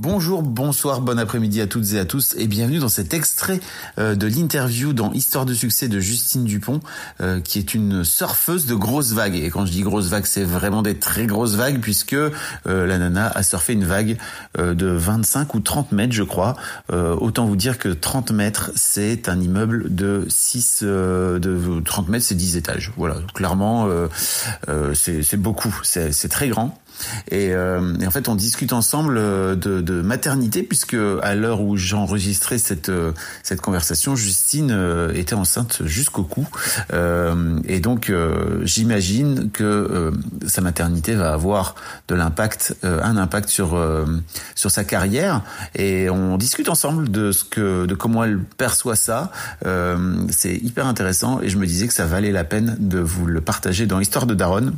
Bonjour, bonsoir, bon après-midi à toutes et à tous et bienvenue dans cet extrait euh, de l'interview dans Histoire de succès de Justine Dupont euh, qui est une surfeuse de grosses vagues. Et quand je dis grosses vagues c'est vraiment des très grosses vagues puisque euh, la nana a surfé une vague de 25 ou 30 mètres je crois. Autant vous dire que 30 mètres c'est un immeuble de 6 de 30 mètres c'est 10 étages. Voilà clairement c'est beaucoup c'est très grand et, euh, en fait, on discute ensemble euh, de, de maternité, puisque à l'heure où j'enregistrais cette euh, cette conversation, Justine euh, était enceinte jusqu'au cou, euh, et donc j'imagine que sa maternité va avoir de l'impact, un impact sur sur sa carrière. Et on discute ensemble de ce que, de comment elle perçoit ça. C'est hyper intéressant, et je me disais que ça valait la peine de vous le partager dans Histoire de Daronne.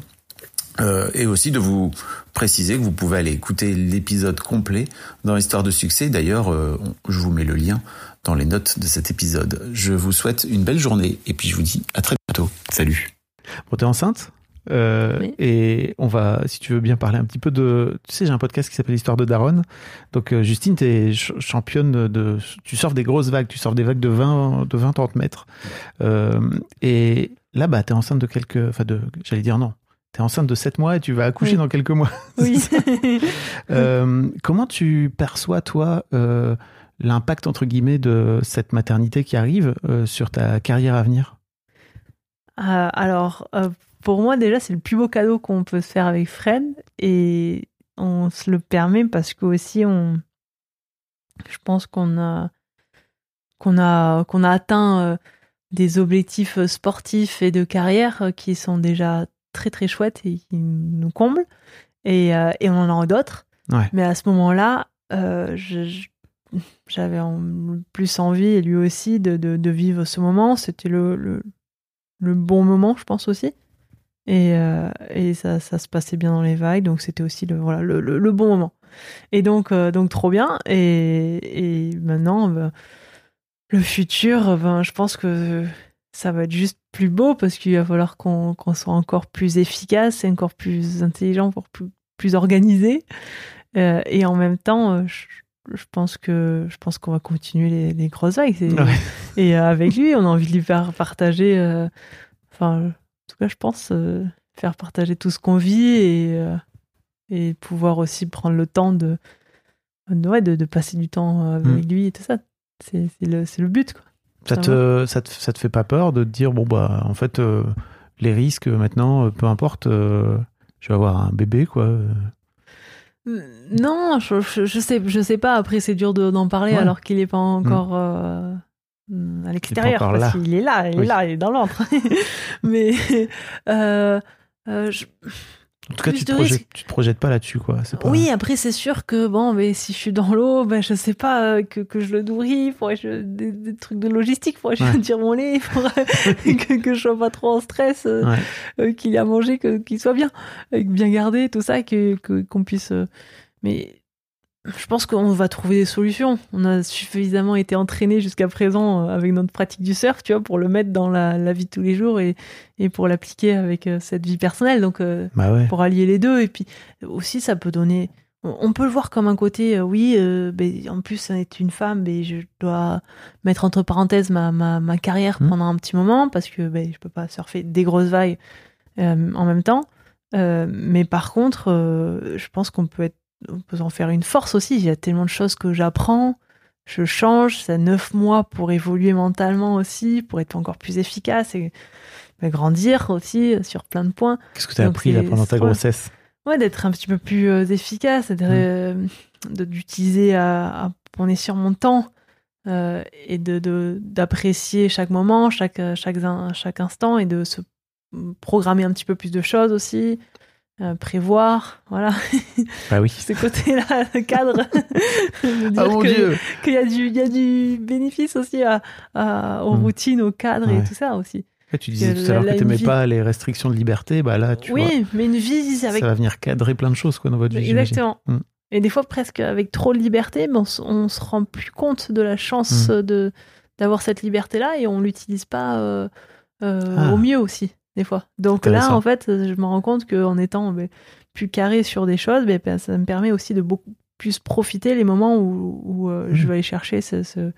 Euh, et aussi de vous préciser que vous pouvez aller écouter l'épisode complet dans Histoire de succès. D'ailleurs, euh, je vous mets le lien dans les notes de cet épisode. Je vous souhaite une belle journée et puis je vous dis à très bientôt. Salut. Bon, t'es enceinte euh, Et on va, si tu veux bien parler un petit peu de... Tu sais, j'ai un podcast qui s'appelle Histoire de Daronne. Donc Justine, tu es championne de... Tu sors des grosses vagues, tu sors des vagues de 20, de 20 30 mètres. et là, bah, tu es enceinte de quelques... Enfin, de... J'allais dire non tu es enceinte de 7 mois et tu vas accoucher dans quelques mois. Oui. euh, comment tu perçois, toi, euh, l'impact, entre guillemets, de cette maternité qui arrive euh, sur ta carrière à venir? Alors, pour moi, déjà, c'est le plus beau cadeau qu'on peut se faire avec Fred. Et on se le permet parce qu'aussi, on... je pense qu'on a, qu'on a, qu'on a atteint des objectifs sportifs et de carrière qui sont déjà très très chouette et qui nous comble. Et, euh, et on en a d'autres. Mais à ce moment-là, euh, j'avais plus envie, et lui aussi, de, de, vivre ce moment. C'était le, le, bon moment, je pense aussi. Et, euh, et ça, ça, se passait bien dans les vagues, donc c'était aussi le, voilà, le, le, bon moment. Et donc, donc trop bien. Et, et maintenant, le futur, ben, je pense que ça va être juste plus beau parce qu'il va falloir qu'on soit encore plus efficace et encore plus intelligent pour plus, plus organisé. Euh, et en même temps, euh, je, pense que je pense qu'on va continuer les, grosses vagues. Et, euh, avec lui, on a envie de lui faire partager. enfin, en tout cas, je pense faire partager tout ce qu'on vit et et pouvoir aussi prendre le temps de ouais, de, de passer du temps avec mm. lui et tout ça. C'est le, le but. Quoi. Ça, te, ça, te, ça, te, fait pas peur de te dire, bon, bah, en fait, euh, les risques maintenant, euh, peu importe, euh, je vais avoir un bébé, quoi. Non, je, je, sais, je sais pas. Après, c'est dur d'en parler alors qu'il n'est pas encore mm. à l'extérieur. Parce qu'il est là, il est là, il est dans l'entre. Mais je, en tout cas, tu te, projettes, te projettes pas là-dessus, quoi. Oui, après, c'est sûr que, bon, mais si je suis dans l'eau, ben, je sais pas, euh, que, que je le nourris, faudrait je, des, trucs de logistique, faudrait que je tire mon lait, faudrait que, que je sois pas trop en stress, euh, euh, qu'il ait à manger, qu'il soit bien, bien gardé, tout ça, que, qu'on puisse, mais je pense qu'on va trouver des solutions. On a suffisamment été entraîné jusqu'à présent euh, avec notre pratique du surf, tu vois, pour le mettre dans la, vie de tous les jours et, et pour l'appliquer avec euh, cette vie personnelle. Donc, euh, bah pour allier les deux. Et puis aussi, ça peut donner. On peut le voir comme un côté, oui, ben, en plus, est une femme, mais je dois mettre entre parenthèses ma, ma, ma carrière mmh. pendant un petit moment parce que ben, je peux pas surfer des grosses vagues en même temps. mais par contre, je pense qu'on peut être on peut en faire une force aussi. Il y a tellement de choses que j'apprends, je change. Ça neuf mois pour évoluer mentalement aussi, pour être encore plus efficace et grandir aussi sur plein de points. Qu'est-ce que tu as appris là, pendant ta grossesse? Ouais, d'être un petit peu plus euh, efficace, mmh. euh, d'utiliser à, on est sur mon temps euh, et de d'apprécier chaque moment, chaque chaque chaque instant et de se programmer un petit peu plus de choses aussi. Euh, prévoir, voilà. Bah oui. Ce côté-là, le cadre. De Ah mon que- dieu. qu'il y a du, il y a du bénéfice aussi à, à- aux Mm. routines, au cadre Ouais. et tout ça aussi. Tu disais que tout à l'heure que la t'aimais vie- pas les restrictions de liberté, bah là, tu vois, oui, mais une vie avec ça va venir cadrer plein de choses quoi dans votre vie. Exactement. Mm. Et des fois, presque avec trop de liberté, mais on, on se rend plus compte de la chance Mm. de d'avoir cette liberté-là et on l'utilise pas euh, euh, Ah. au mieux aussi, des fois. Donc là, en fait, je me rends compte qu'en étant ben, plus carré sur des choses, ben, ben, ça me permet aussi de beaucoup plus profiter les moments où, où, euh, je Mm. vais aller chercher ce, ce,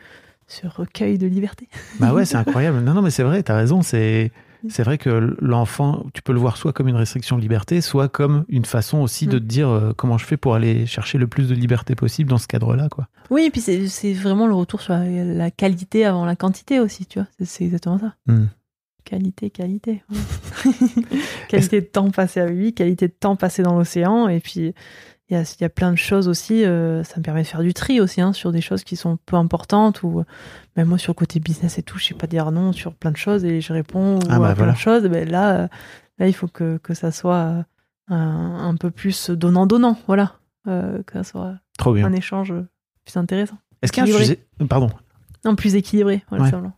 ce recueil de liberté. Bah ouais, c'est incroyable. Non, non, mais c'est vrai, t'as raison. C'est, Mm. c'est vrai que l'enfant, tu peux le voir soit comme une restriction de liberté, soit comme une façon aussi de Mm. te dire euh, comment je fais pour aller chercher le plus de liberté possible dans ce cadre-là, quoi. Oui, et puis c'est vraiment le retour sur la, la qualité avant la quantité aussi, tu vois. C'est- exactement ça. Mm. Qualité, qualité. voilà. qualité de temps passé avec lui, qualité de temps passé dans l'océan. Et puis, il y y a plein de choses aussi. euh, ça me permet de faire du tri aussi hein, sur des choses qui sont peu importantes. Ou même moi, sur le côté business et tout, je sais pas dire non sur plein de choses et je réponds Ah bah à plein voilà. de choses. Ben là, euh, là, il faut que, que ça soit euh, un, un peu plus donnant-donnant. Voilà. Euh, que ça soit Trop bien. un écéchange plus intéressant. Est-ce qu'il y a un sujet? Pardon. Non, plus équilibré. Voilà, Ouais. simplement.